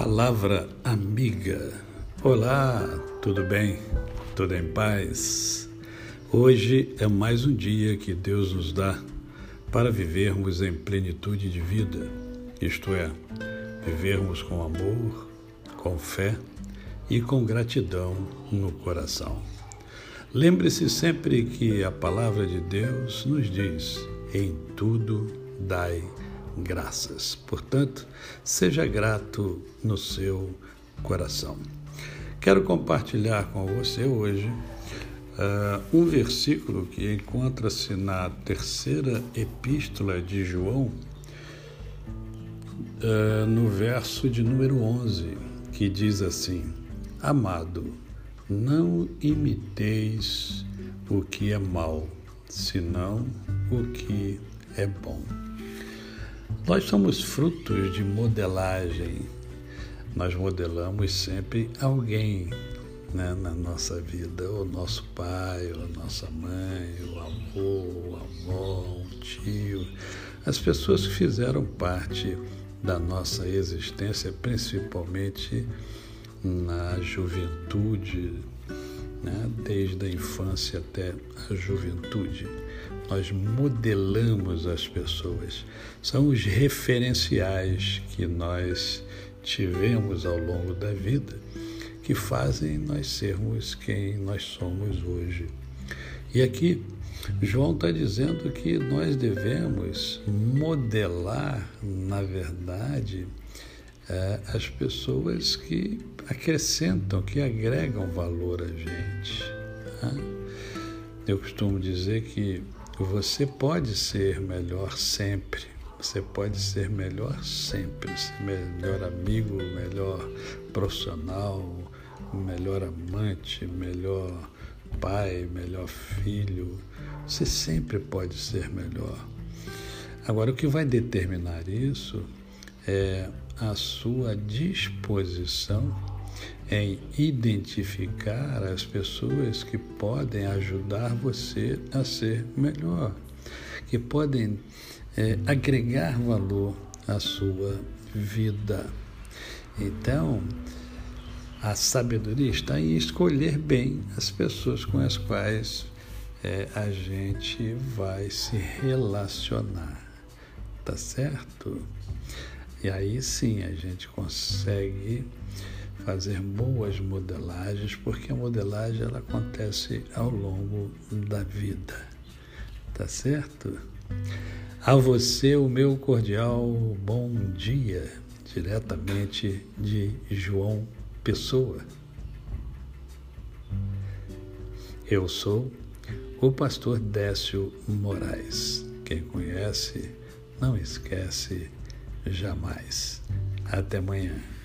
Palavra amiga. Olá, tudo bem? Tudo em paz? Hoje é mais um dia que Deus nos dá para vivermos em plenitude de vida, isto é, vivermos com amor, com fé e com gratidão no coração. Lembre-se sempre que a palavra de Deus nos diz: em tudo dai. Portanto, seja grato no seu coração. Quero compartilhar com você hoje uh, um versículo que encontra-se na terceira epístola de João, uh, no verso de número 11, que diz assim: Amado, não imiteis o que é mal, senão o que é bom. Nós somos frutos de modelagem. Nós modelamos sempre alguém né, na nossa vida, o nosso pai, a nossa mãe, o avô, o avó, o tio, as pessoas que fizeram parte da nossa existência, principalmente na juventude, né, desde a infância até a juventude nós modelamos as pessoas. São os referenciais que nós tivemos ao longo da vida que fazem nós sermos quem nós somos hoje. E aqui, João está dizendo que nós devemos modelar, na verdade, é, as pessoas que acrescentam, que agregam valor a gente. Né? Eu costumo dizer que você pode ser melhor sempre. Você pode ser melhor sempre, melhor amigo, melhor profissional, melhor amante, melhor pai, melhor filho. Você sempre pode ser melhor. Agora, o que vai determinar isso é a sua disposição em identificar as pessoas que podem ajudar você a ser melhor, que podem é, agregar valor à sua vida. Então, a sabedoria está em escolher bem as pessoas com as quais é, a gente vai se relacionar, tá certo? E aí sim a gente consegue fazer boas modelagens, porque a modelagem ela acontece ao longo da vida. Tá certo? A você o meu cordial bom dia, diretamente de João Pessoa. Eu sou o pastor Décio Moraes. Quem conhece, não esquece jamais. Até amanhã.